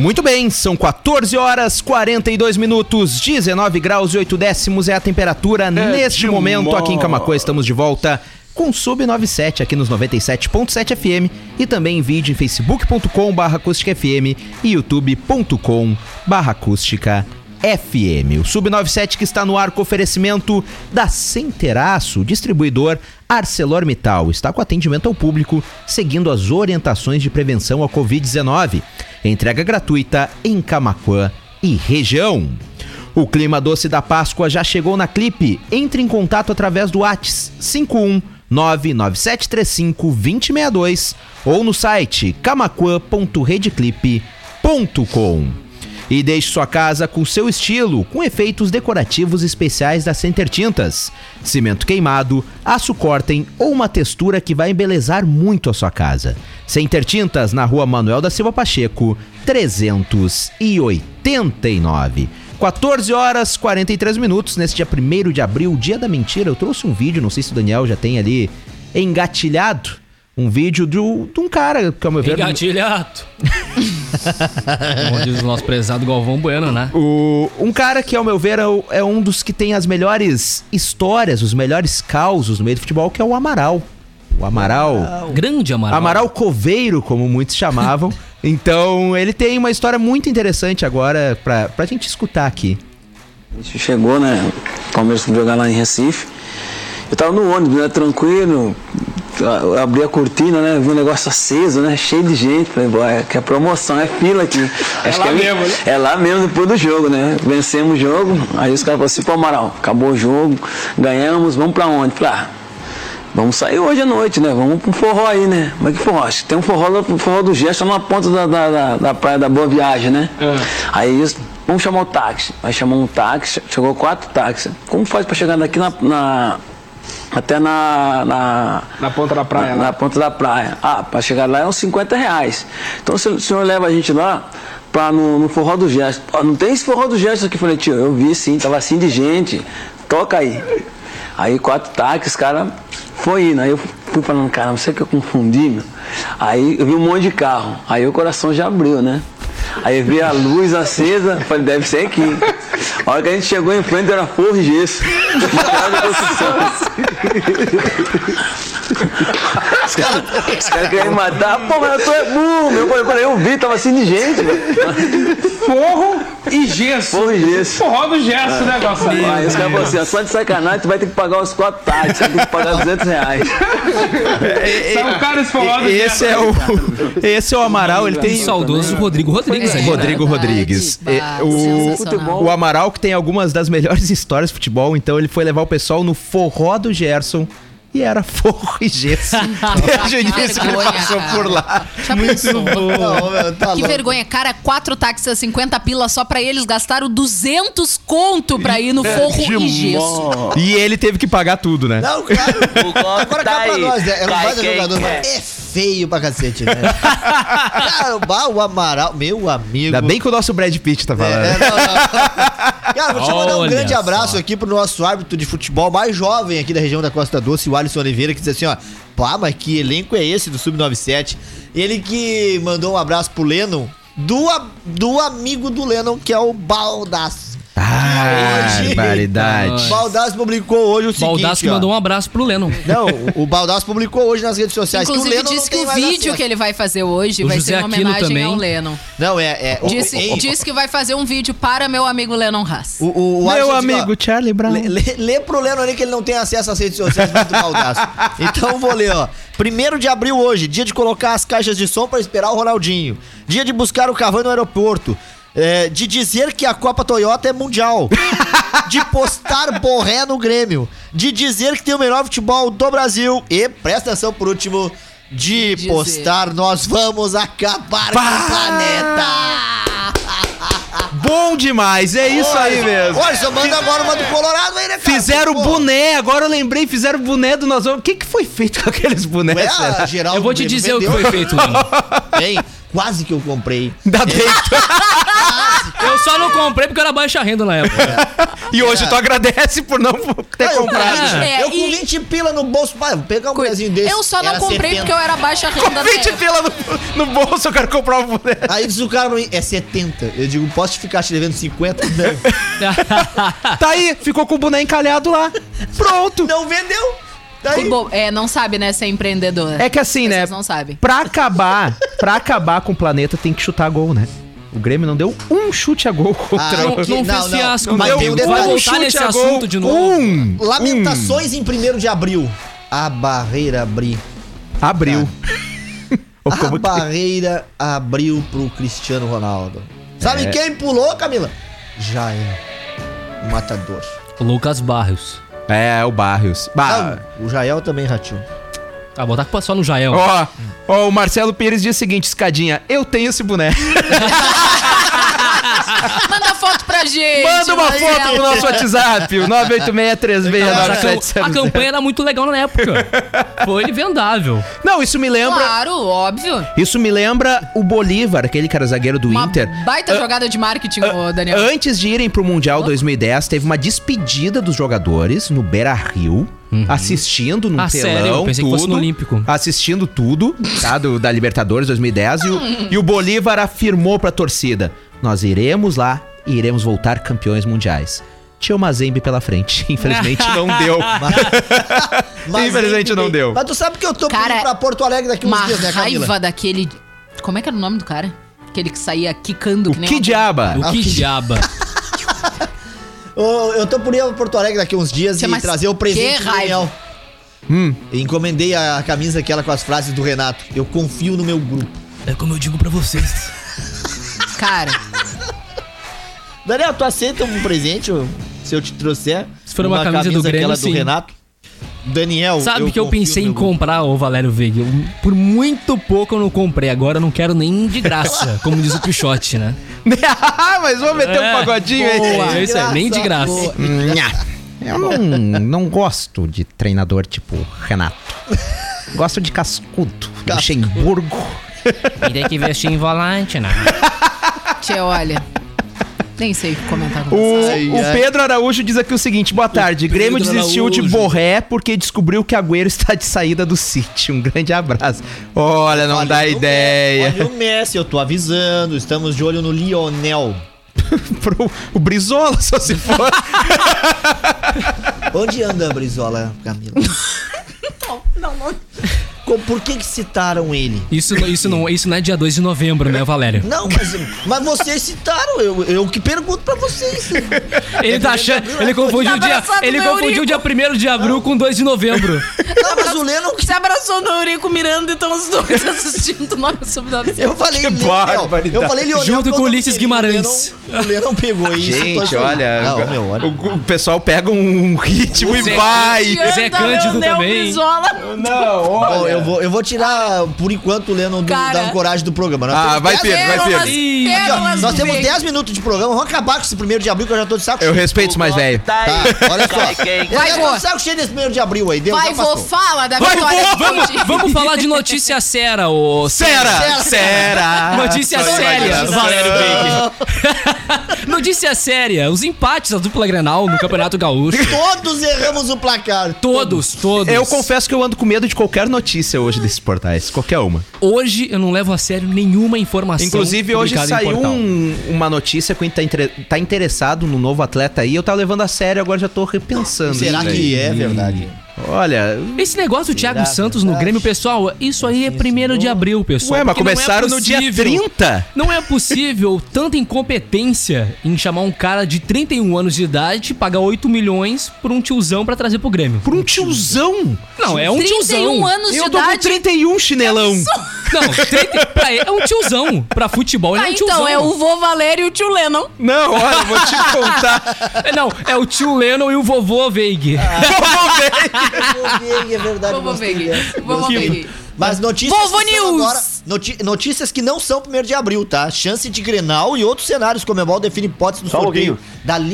Muito bem, são 14 horas 42 minutos, 19 graus e 8 décimos é a temperatura neste momento aqui em Camacuã. Estamos de volta com Sub 97 aqui nos 97.7 FM e também em vídeo em facebook.com barra acústica FM e youtube.com barra acústica FM. O Sub 97 que está no ar com oferecimento da Centeraço, distribuidor ArcelorMittal. Está com atendimento ao público, seguindo as orientações de prevenção à Covid-19. Entrega gratuita em Camaquã e região. O clima doce da Páscoa já chegou na Clipe. Entre em contato através do WhatsApp 51 99735 2062 ou no site camaquã.redclip.com. E deixe sua casa com seu estilo, com efeitos decorativos especiais da Center Tintas. Cimento queimado, aço cortem ou uma textura que vai embelezar muito a sua casa. Center Tintas, na rua Manuel da Silva Pacheco, 389. 14 horas 43 minutos, nesse dia 1 de abril, dia da mentira. Eu trouxe um vídeo, não sei se o Daniel já tem ali engatilhado. Um vídeo de um cara que, ao meu ver. Engatilhado. [LAUGHS] Como diz o nosso prezado Galvão Bueno, né? O, um cara que, ao meu ver, é, o- é um dos que tem as melhores histórias, os melhores causos no meio do futebol, que é o Amaral. O Amaral. Grande Amaral. Amaral Coveiro, como muitos chamavam. [LAUGHS] então, ele tem uma história muito interessante agora pra, pra gente escutar aqui. A gente chegou, né? O Palmeiras foi jogar lá em Recife. Eu tava no ônibus, né? Tranquilo. Abri a cortina, né? Vi um negócio aceso, né? Cheio de gente. Falei, "Boy, é que é promoção, é fila aqui. É lá mesmo, né? É lá mesmo depois do jogo, né? Vencemos o jogo. Aí os caras falaram assim, pô, Amaral, acabou o jogo, ganhamos, vamos pra onde? Falei, ah, Vamos sair hoje à noite, né? Vamos pro forró aí, né? Mas que forró? Acho que tem um forró, um forró do Gesto na ponta da, da, da, da praia da Boa Viagem, né? Aí eles, vamos chamar o táxi. Aí chamamos um táxi, chegou quatro táxis. Como faz pra chegar daqui na. na- até na, na. Na ponta da praia, Na, né? na ponta da praia. Ah, pra chegar lá é uns 50 reais. Então se o senhor leva a gente lá pra, no, no forró do Gesto. Não tem esse forró do Gesto aqui. Eu Falei, tio, eu vi sim, tava assim de gente. Toca aí. Aí quatro táxis, cara, foi indo. Aí eu fui falando, caramba, sei que eu confundi, meu. Aí eu vi um monte de carro. Aí o coração já abriu, né? Aí eu vi a luz acesa, falei, deve ser aqui. A hora que a gente chegou em frente era forro e gesso. Material de construção. Os caras me matar. Pô, mas eu tô é burro, meu. Eu falei, eu vi, tava assim de gente. Forro e gesso. Forro e gesso. Forró do gesso, né, Gonçalo? Aí os caras falaram assim, ó, só de sacanagem, tu vai ter que pagar os quatro táxis, você vai ter que pagar 200 reais. São caras esse forró do Esse gesso. é o, esse é o Amaral, ele tem. saudoso Rodrigo Rodrigues aí. né? Rodrigo Rodrigues. bah, É, o, o Amaral que tem algumas das melhores [LAUGHS] histórias de futebol, então ele foi levar o pessoal no forró do Gerson. E era forro e gesso. Desde o início que ele vergonha, passou cara. por lá. Já pensou? Não, meu, tá Que louco. vergonha, cara, quatro táxis a 50 pila só pra eles gastaram 200 conto pra ir no forro e gesso. E ele teve que pagar tudo, né? Não, claro. Agora cá pra nós, né? Era um baita jogador, mas é feio pra cacete, né? [LAUGHS] Cara, o Amaral, meu amigo. Ainda bem que o nosso Brad Pitt tá falando. É, não, não. [LAUGHS] Cara, vou te mandar um grande só. abraço aqui pro nosso árbitro de futebol mais jovem aqui da região da Costa Doce, o Alisson Oliveira, que diz assim, ó, pá, mas que elenco é esse do Sub-97? Ele que mandou um abraço pro Lennon, do, do amigo do Lennon, que é o Baldaço. Hoje- barbaridade. [LAUGHS] O Baldaço publicou hoje o seguinte, Baldassi ó. mandou um abraço pro Lennon. Não, o- o Baldaço publicou hoje nas redes sociais Inclusive, que o Lennon disse não que o vídeo que ele vai fazer hoje O vai José ser uma Aquino homenagem também. ao Lennon. Não, é... é Disse, o, disse que vai fazer um vídeo para meu amigo Lennon Haas. o, o, o Meu disse, ó, amigo Charlie Brown. Lê, lê, lê pro Leno ali que ele não tem acesso às redes sociais do Baldaço. [LAUGHS] Então vou ler, ó. Primeiro de abril hoje, dia de colocar as caixas de som pra esperar o Ronaldinho. Dia de buscar o Cavani no aeroporto. É, de dizer que a Copa Toyota é mundial. de postar borré no Grêmio. De dizer que tem o melhor futebol do Brasil. E, presta atenção por último, de Dizer. postar nós vamos acabar com o planeta. Bom demais, é isso aí mesmo. Olha, só manda agora uma do Colorado aí, né, cara? Fizeram Pô, boné, agora eu lembrei, fizeram boné do Nós Vamos. O que, que foi feito com aqueles bonés? Ué, Eu vou te dizer o que vendeu. foi feito. Bem, [LAUGHS] quase que eu comprei. Ainda bem [LAUGHS] que Eu só não comprei porque eu era baixa renda na época. E hoje tu agradece por não ter Ah, eu, comprado. com 20, É, eu com e- 20 pila no bolso, pai, vou pegar um pezinho desse. Eu só não comprei 70. porque eu era baixa renda Com na 20 época. pila no, no bolso, eu quero comprar um boneco. Aí diz o cara pra mim, é 70. Eu digo, posso te ficar te devendo 50? Não. Tá aí, ficou com o boneco encalhado lá. [LAUGHS] Pronto. Não vendeu. Daí, Bom, é, não sabe, né, ser empreendedor. É que assim, né? Vocês não sabem. Pra acabar, pra acabar com o planeta tem que chutar gol, né? O Grêmio não deu um chute a gol contra Ah, o... não, Não, Não, fez não. fiasco, Mas meu. tem um Vai detalhe. voltar nesse a gol, assunto de novo. Um. Lamentações em 1 de abril. A barreira abriu. [LAUGHS] Abriu. Ou A como que- barreira abriu pro Cristiano Ronaldo. Sabe É. quem pulou, Camila? Jair. O matador. Lucas Barrios. É, o Barrios. Bah. Não, o Jael também rateou. Ah, botar culpa só no Jael. Ó, ó, o Marcelo Pires diz o seguinte, escadinha, eu tenho esse boneco. [LAUGHS] [LAUGHS] Manda foto pra gente. Manda uma foto pro nosso WhatsApp, o Mas a, cam- a 986369700. campanha era muito legal na época. Foi vendável. Não, isso me lembra... Claro, óbvio. Isso me lembra o Bolívar, aquele cara zagueiro do Uma Inter. baita Ah, jogada de marketing, ô, Daniel. Antes de irem pro Mundial 2010, teve uma despedida dos jogadores no Beira Rio, assistindo num Ah, telão. sério? Eu pensei que tudo, fosse no Olímpico. Assistindo tudo, tá? Do, da Libertadores 2010. E o, e o Bolívar afirmou pra torcida: Nós iremos lá e iremos voltar campeões mundiais. Tinha o Mazembe pela frente. [LAUGHS] Infelizmente não [LAUGHS] deu. [LAUGHS] Infelizmente não deu. Mas tu sabe que eu tô Cara, indo pra Porto Alegre daqui uns dias, né, Camila? raiva daquele... Como é que era o nome do cara? Aquele que saía quicando O que que diaba? O Ah, que que- diaba. Eu tô por ir a Porto Alegre daqui uns dias Tia, e mas trazer o presente que do. Daniel. Hum. Encomendei a camisa aquela com as frases do Renato. Eu confio no meu grupo. É como eu digo pra vocês. Cara, Daniel, tu aceita um presente se eu te trouxer? Se for uma camisa do Grêmio, sim. do Renato? Daniel, Sabe que eu pensei em comprar, ô Valério Veiga. Eu- Por muito pouco eu não comprei. Agora eu não quero nem de graça, [LAUGHS] como diz o Pichote, né? [LAUGHS] Mas vamos meter um É, pagodinho aí. boa. É isso aí, nem de graça. [LAUGHS] Eu não, não gosto de treinador tipo Renato. Gosto de cascudo, Cascudo. Luxemburgo. E tem que investir em volante, né? Tia, olha... Nem sei o comentar com O, você. Ai, o ai. Pedro Araújo diz aqui o seguinte: boa tarde. Grêmio Pedro desistiu de Araújo. Borré porque descobriu que Agüero está de saída do City. Um grande abraço. Olha, não Olha dá o Messi, ideia. Olha o Messi, eu tô avisando. Estamos de olho no Lionel. [LAUGHS] Pro, o Brizola, só se for. [LAUGHS] Onde anda a Brizola, Camila? [LAUGHS] Não, não. Co- Por que que citaram ele? Isso, não- isso, não, isso não é dia 2 de novembro, né, Valério? Não, mas, mas vocês citaram. Eu, eu que pergunto pra vocês. Ele tá achando. Ele confundiu, o dia, abraçado ele no confundiu o dia 1 de abril com 2 de novembro. Não, mas o Lennon que Se abraçou no Eurico Miranda e estão os dois [LAUGHS] assistindo nome sobre nome. Eu falei Que barbaridade. Eu falei Lionel. Junto porque com eu Ulisses. O Guimarães. Lennon- O Lennon pegou isso. Gente, olha. Não, meu, olha. O, o pessoal pega um ritmo e Zé- vai. Zé Cândido Leonel também. Não, Bom, eu vou, eu vou tirar, por enquanto, o Lennon do, Cara. da ancoragem do programa. Nós Ah, temos vai, 10 Pedro, vai, Pérolas, Pedro. Ih, Aqui, ó, pérolas nós do temos Veiga. 10 minutos de programa, vamos acabar com esse primeiro de abril que eu já tô de saco Eu cheio. respeito os mais velhos. Tá, olha só. Eu Vai, já tô vô. de saco cheio desse primeiro de abril aí, deu, Vai, já vô, passou. fala da Vai, vitória vô, do Vamos, vamos falar de notícia séria, ô. Sera! Sera! Notícia Só séria. Valério Veiga. [LAUGHS] Notícia séria. Os empates da dupla Grenal no Campeonato Gaúcho. Todos erramos o placar. Todos, todos. Eu confesso que eu ando com medo de qualquer notícia hoje desses portais. Qualquer uma. Hoje eu não levo a sério nenhuma informação. Inclusive, hoje saiu um- uma notícia que tá, tá interessado no novo atleta aí. Eu tava levando a sério, agora já tô repensando. Será que é verdade? Olha. Esse negócio do Thiago Será Santos no verdade? Grêmio, pessoal, isso aí é primeiro de abril, pessoal. Ué, mas porque não é começaram no dia possível- 30. Não é possível tanta incompetência em chamar um cara de 31 anos de idade, pagar 8 milhões por um tiozão pra trazer pro Grêmio. Por um tiozão. Não, é um 31 tiozão. anos de Eu tô com idade. 31 chinelão. Não, 30, pra ele é um tiozão. Pra futebol ele Ah, é um tiozão. então, é o vô Valério e o tio Lennon. Não, olha, eu vou te contar. [LAUGHS] É, Não, é o tio Lennon e o vovô Veig. [LAUGHS] é verdade. Vovô gostei Veig. dessa. Vovô Gostei. Veig. Mas notícias Vovô que News. agora- notícias que não são primeiro de abril, tá? Chance de Grenal e outros cenários. Comebol define hipóteses no Só um sorteio pouquinho. da Só um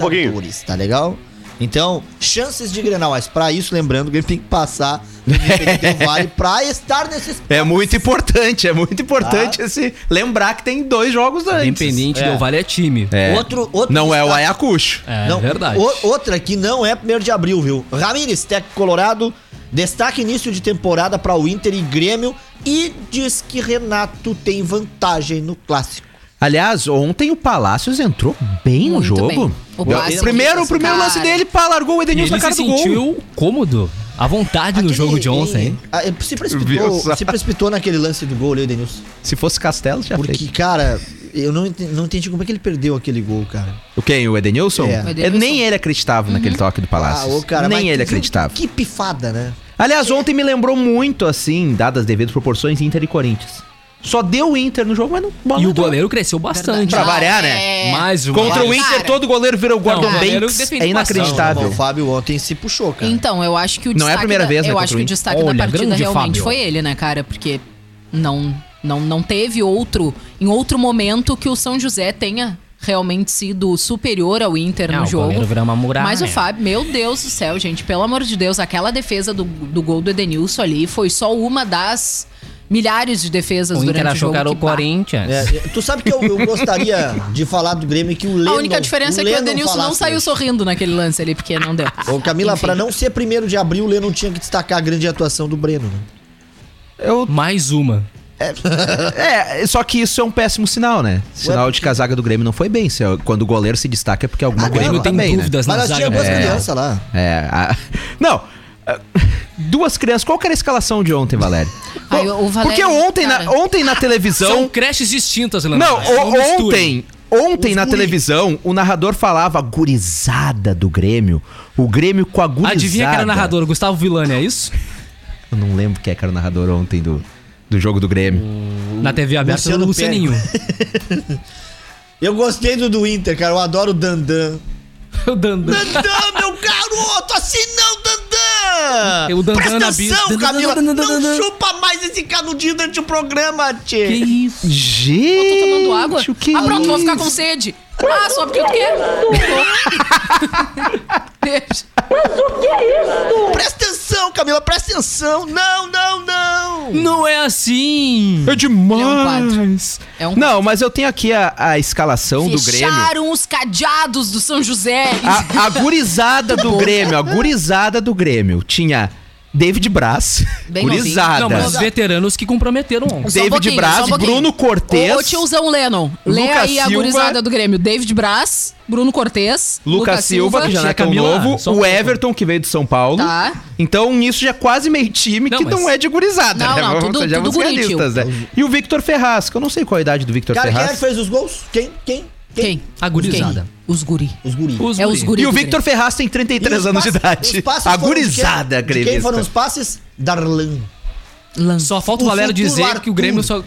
pouquinho. Libertadores, tá legal? Então, chances de Grenal, mas pra isso, lembrando, o Grêmio tem que passar no Independente Del Vale pra estar nesses [LAUGHS] É muito importante, é muito importante esse lembrar que tem dois jogos antes. Independente É. do Vale é time. É. Outro- outro não é o Ayacucho. É Não, verdade. o- outra que não é 1 de abril, viu? Ramires, técnico colorado, destaque início de temporada para o Inter e Grêmio e diz que Renato tem vantagem no clássico. Aliás, ontem o Palácios entrou bem no Muito jogo. bem. O Palácios, primeiro, o primeiro lance dele, pá, largou o Edenilson na se cara do gol. sentiu cômodo, à vontade no Aquele- jogo de ontem, hein? Ah, Se Viu precipitou, se precipitou naquele lance do gol ali, Denilson. Se fosse Castelo, já Porque, fez. cara, eu não entendi, não entendi como é que ele perdeu aquele gol, cara. O quem? O Edenilson? É. O É, Edenilson. Nem ele acreditava naquele toque do Palácios. Ah, ô, cara, nem ele acreditava. Que pifada, né? Aliás, ontem me lembrou muito, assim, dadas as devidas proporções, Inter e Corinthians. Só deu o Inter no jogo, mas não bola E não o entrou. goleiro cresceu bastante. Pra Não, variar, né? é- Mais uma. Contra o Cara, Inter, todo goleiro vira o Gordon Não, o goleiro Banks. É inacreditável. O Fábio ontem se puxou, cara. Então, eu acho que o Não é a destaque primeira da, vez, né, Eu acho o que o destaque Olha, da partida realmente Fábio. foi ele, né, cara? Porque não, não, não teve outro, em outro momento que o São José tenha realmente sido superior ao Inter Ah, no o jogo. uma muralha. Mas o Fábio, meu Deus do céu, gente, pelo amor de Deus, aquela defesa do, do gol do Edenilson ali foi só uma das milhares de defesas O durante Inter o achou jogo. que era o. Corinthians. É, tu sabe que eu, eu gostaria de falar do Grêmio que o Lennon... A única diferença é que o Edenilson não saiu sorrindo naquele lance ali, porque não deu. Ô, Camila, pra não ser primeiro de abril, o Lennon tinha que destacar a grande atuação do Breno, né? Eu, Mais uma. é, [LAUGHS] só que isso é um péssimo sinal, né? Sinal de que a zaga do Grêmio não foi bem. Se- Quando o goleiro se destaca é porque alguma Ah, O coisa Grêmio não tá tem né? dúvidas Mas na nós zaga. tínhamos duas né? crianças lá. É, a- [LAUGHS] não. Duas crianças. Qual que era a escalação de ontem, Valério? Ai, o- o Porque Valério, ontem, na, cara. ontem na São televisão. creches distintas, Leandro. Não, o- ontem. Ontem Os na guri. televisão, o narrador falava gurizada do Grêmio. O Grêmio com a gurizada. Adivinha que era narrador, Gustavo Villani, é isso? Eu não lembro quem é que era o narrador ontem do, do jogo do Grêmio. Na TV aberta Luciano do Lucianinho. Eu gostei do do Inter, cara. Eu adoro o Dandan. [LAUGHS] o Dandan. Dandan, meu garoto! Assim não, Dandan! O Dandan Presta atenção, Camila! Não chupa mais esse canudinho durante o programa, tchê! Que isso? Gente, Tô tomando água? o que ah, pronto, vou ficar isso? com sede. Ah, só porque [LAUGHS] tu quer. Beijo. Presta atenção, Camila, presta atenção! Não, não, não! Não é assim! É demais. demais. É um Não, mas eu tenho aqui a, a escalação do Grêmio. Fecharam os cadeados do São José. A, a gurizada do Grêmio, a gurizada do Grêmio. Tinha David Braz, Bem [LAUGHS] gurizada. Não, mas os veteranos que comprometeram ontem. Só um David pouquinho, Braz, um. Bruno Cortez. Ô, tiozão Lennon, lê Lucas aí a Silva. gurizada do Grêmio. David Braz, Bruno Cortez, Lucas, Silva, que já não é tão novo. só um o. Everton, que veio de São Paulo. Tá. Então, nisso já é quase meio time Não, que mas- não é de gurizada, Não, né? não, Vamos- tudo- sejamos tudo realistas, né? E o Victor Ferraz, que eu não sei qual a idade do Victor Cara, quem é que Ferraz. fez os gols? Quem? Quem? Quem? A gurizada. Os guri. Os guris. Os É os guri. guri. E o Victor Ferraz tem 33 os anos de passes- idade. os passes A de gurizada, De quem foram os passes? Darlan. Grêmio. Só falta o O Valério futuro dizer Arthur. que o Grêmio só.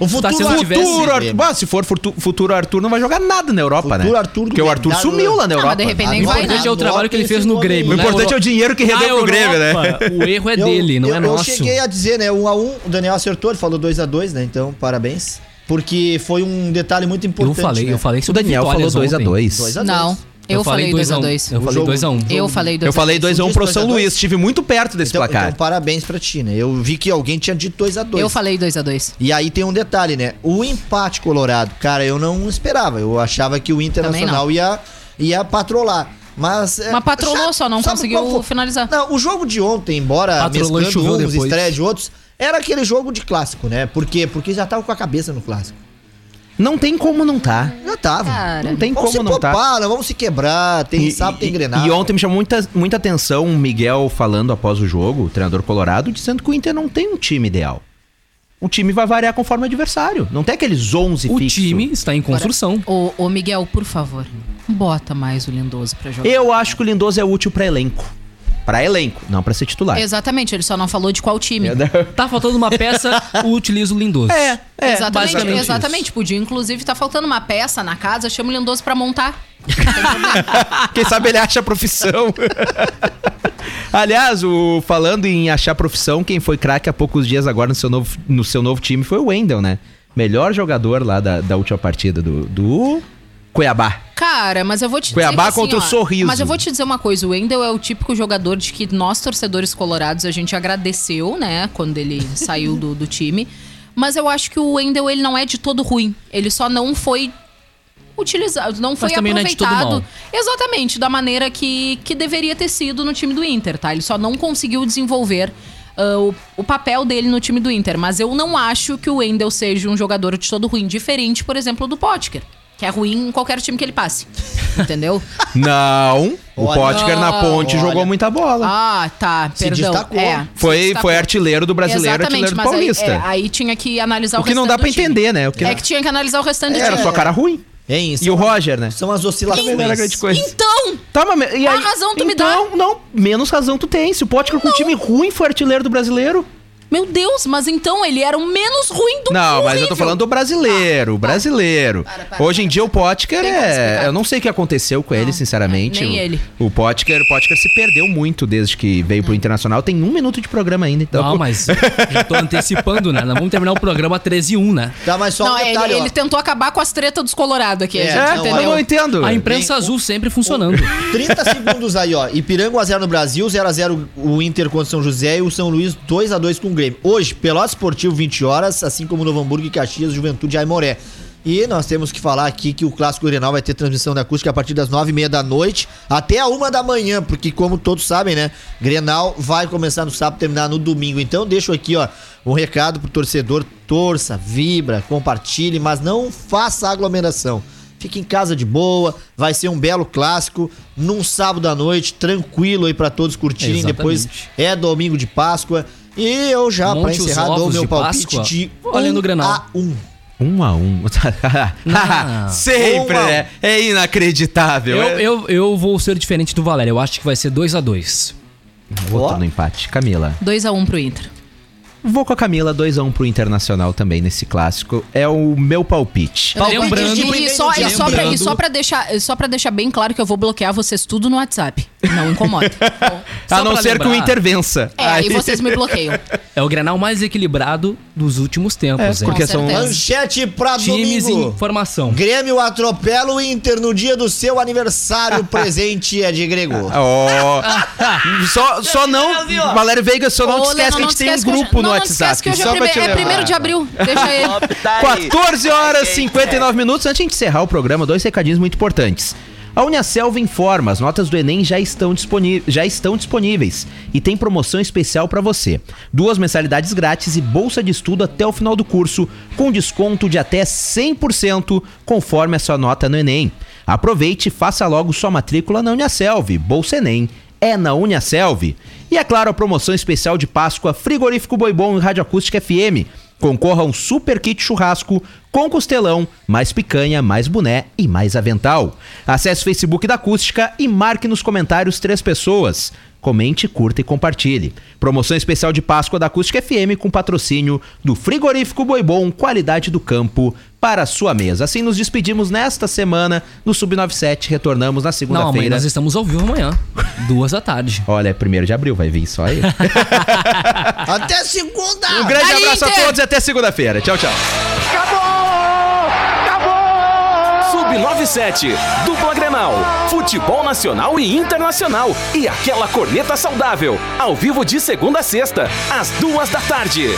O futuro tá se não Arthur. tivesse. Arthur. Grêmio. Bah, se for futu- futuro Arthur, não vai jogar nada na Europa, Futuro né? Arthur Porque o Grêmio. Arthur Darlan. sumiu lá na Não, Europa. mas de repente nem O vai, importante né? é o trabalho que ele fez no Grêmio. O né? importante é o dinheiro que rendeu pro Grêmio, né? O erro é Eu- dele, não eu, é eu nosso. cheguei a dizer, né? Um a um, o Daniel acertou, ele falou 2 a 2 né? Então, parabéns. Porque foi um detalhe muito Eu importante. falei, né? eu falei O sobre Daniel falou vitórias 2x2. ontem. Dois a dois. Não, eu, falei 2x2. Eu O falei jogo- 2x1. Eu falei 2x2. Eu falei 2x1 Isso, pro 2 a São 2. Luís. Estive muito perto desse Então, placar. então, parabéns pra ti, né? Eu vi que alguém tinha dito 2 a 2 Eu falei 2x2. E aí tem um detalhe, né? O empate colorado, cara, eu não esperava. Eu achava que o Internacional ia, ia patrolar. Mas. é, Mas patrolou, sabe- só não conseguiu finalizar. Não, o jogo de ontem, embora Patrolou mesclando uns, estreia de outros, era aquele jogo de clássico, né? Por quê? Porque já tava com a cabeça no clássico. Não tem como não tá. Já tava. Cara, Não tem Vamos como se não tá. poupar, não vamos se quebrar, tem sábado, tem Grenal. E ontem me chamou muita, muita atenção o Miguel falando após o jogo, o treinador colorado, dizendo que o Inter não tem um time ideal. O time vai variar conforme o adversário. Não tem aqueles 11 O fixo. time está em construção. Ô, ô, Miguel, por favor, bota mais o Lindoso pra jogar. Eu acho que o Lindoso é útil pra elenco. Pra elenco, não pra ser titular. Exatamente, ele só não falou de qual time. Tá faltando uma peça, utiliza o Lindoso. É, é. exatamente, exatamente. Podia, inclusive, tá faltando uma peça na casa, chama o Lindoso pra montar. [LAUGHS] Quem sabe ele acha a profissão. [LAUGHS] Aliás, o, falando em achar profissão, quem foi craque há poucos dias agora no seu novo, no seu novo time foi o Wendel, né? Melhor jogador lá da, da última partida do, do Cuiabá. Cara, mas eu vou te Cuiabá dizer assim, contra o ó, Sorriso. Mas eu vou te dizer uma coisa, o Wendel é o típico jogador de que nós, torcedores colorados, a gente agradeceu, né, quando ele [LAUGHS] saiu do, do time. Mas eu acho que o Wendel, ele não é de todo ruim. Ele só não foi utilizado, não foi também não é de todo aproveitado. mal. exatamente, da maneira que, que deveria ter sido no time do Inter, tá? Ele só não conseguiu desenvolver ah, o, o papel dele no time do Inter. Mas eu não acho que o Wendel seja um jogador de todo ruim, diferente, por exemplo, do Potker. Que é ruim em qualquer time que ele passe. [LAUGHS] Entendeu? Não, o Olha. Potker na ponte Olha. jogou muita bola. Ah, tá. Se Perdão. destacou. É, se foi, destacou. foi artilheiro do brasileiro, Exatamente, artilheiro do mas aí, paulista. é, aí tinha que analisar o, o que não restante dá do pra time. entender, né? O que É que tinha que analisar o restante do Era time. só cara ruim. Hein, E são- o Roger, né? São as oscilações. Também não era grande coisa. Então, Tá, mas e aí, A razão tu me então, não, menos razão tu tem. Se o Potker com um time ruim foi artilheiro do brasileiro. Meu Deus, mas então ele era o menos ruim do Não, mas eu tô falando do brasileiro, o brasileiro. Para, para, Hoje em dia o Potker é. Eu não sei o que aconteceu com ele, sinceramente. nem O- ele. O Potker, o Potker se perdeu muito desde que veio pro Internacional. Tem um minuto de programa ainda, então. Não, mas [LAUGHS] já tô antecipando, né? Nós vamos terminar o programa 13 e 1, né? Tá, mas só Não, um ele, detalhe, ó. ele tentou acabar com as tretas dos Colorado aqui, É, gente, não, eu entendeu? não entendo. A imprensa azul sempre funcionando. [LAUGHS] 30 segundos aí, ó. Ipiranga 1x0 no Brasil, 0x0 o Inter contra o São José e o São Luís 2x2 com o Grêmio. Hoje, Pelotas Esportivo 20 horas, assim como Novo Hamburgo e Caxias, Juventude e Aimoré. E nós temos que falar aqui que o Clássico Grenal vai ter transmissão da acústica a partir das 9h30 da noite até a 1 da manhã, porque como todos sabem, né, Grenal vai começar no sábado e terminar no domingo. Então deixo aqui, ó, um recado pro torcedor, torça, vibra, compartilhe, mas não faça aglomeração. Fique em casa de boa, vai ser um belo clássico, num sábado à noite, tranquilo aí pra todos curtirem. Exatamente. Depois é domingo de Páscoa. E eu já, pra encerrar, dou meu de palpite Páscoa, de olhando o Grenal. a um. Um a um. [LAUGHS] Não. [LAUGHS] Sempre, Um a um. né? É inacreditável. Eu, é. eu, eu vou ser diferente do Valério. Eu acho que vai ser 2 a 2 Voto Ó. no empate. Camila. 2x1 pro Inter. Vou com a Camila, 2x1 pro Internacional também nesse clássico. É o meu palpite. Lembrando- E, e só, e, só pra, e só pra deixar, só pra deixar bem claro que eu vou bloquear vocês tudo no WhatsApp. Não incomoda. [LAUGHS] Bom, A não ser que o lembrar. Inter vença. É, aí vocês me bloqueiam. É o Grenal mais equilibrado dos últimos tempos. É, hein? porque Com são certeza. Manchete pra Times domingo. em formação. Grêmio atropela o Inter no dia do seu aniversário. O [LAUGHS] presente é de Grego. Ó. [LAUGHS] só, só não. Valério Veiga, só não Ô, te esquece que a gente te tem um grupo no WhatsApp. esquece que hoje é, só prime- é lembrar. primeiro de abril. Deixa ele. 14 horas e 59 minutos. Antes de encerrar o programa, dois recadinhos muito importantes. A Uniaselv informa, as notas do Enem já estão, já estão disponíveis e tem promoção especial para você. Duas mensalidades grátis e bolsa de estudo até o final do curso, com desconto de até 100% conforme a sua nota no Enem. Aproveite e faça logo sua matrícula na Uniaselv. Bolsa Enem é na Uniaselv. E é claro, a promoção especial de Páscoa Frigorífico Boi Bom e Rádio Acústica FM. Concorra a um super kit churrasco com costelão, mais picanha, mais boné e mais avental. Acesse o Facebook da Acústica e marque nos comentários três pessoas. Comente, curta e compartilhe. Promoção especial de Páscoa da Acústica FM com patrocínio do Frigorífico Boi Bom, qualidade do campo para a sua mesa. Assim nos despedimos nesta semana no Sub97. Retornamos na Não, amanhã segunda-feira. nós estamos ao vivo amanhã. Duas da tarde. [LAUGHS] Olha, é primeiro de abril, vai vir só aí. [LAUGHS] Até segunda! Um grande abraço a Inter! todos e até segunda-feira. Tchau, tchau. Sub97, dupla Grenal, futebol nacional e internacional. E aquela corneta saudável, ao vivo de segunda a sexta, às duas da tarde.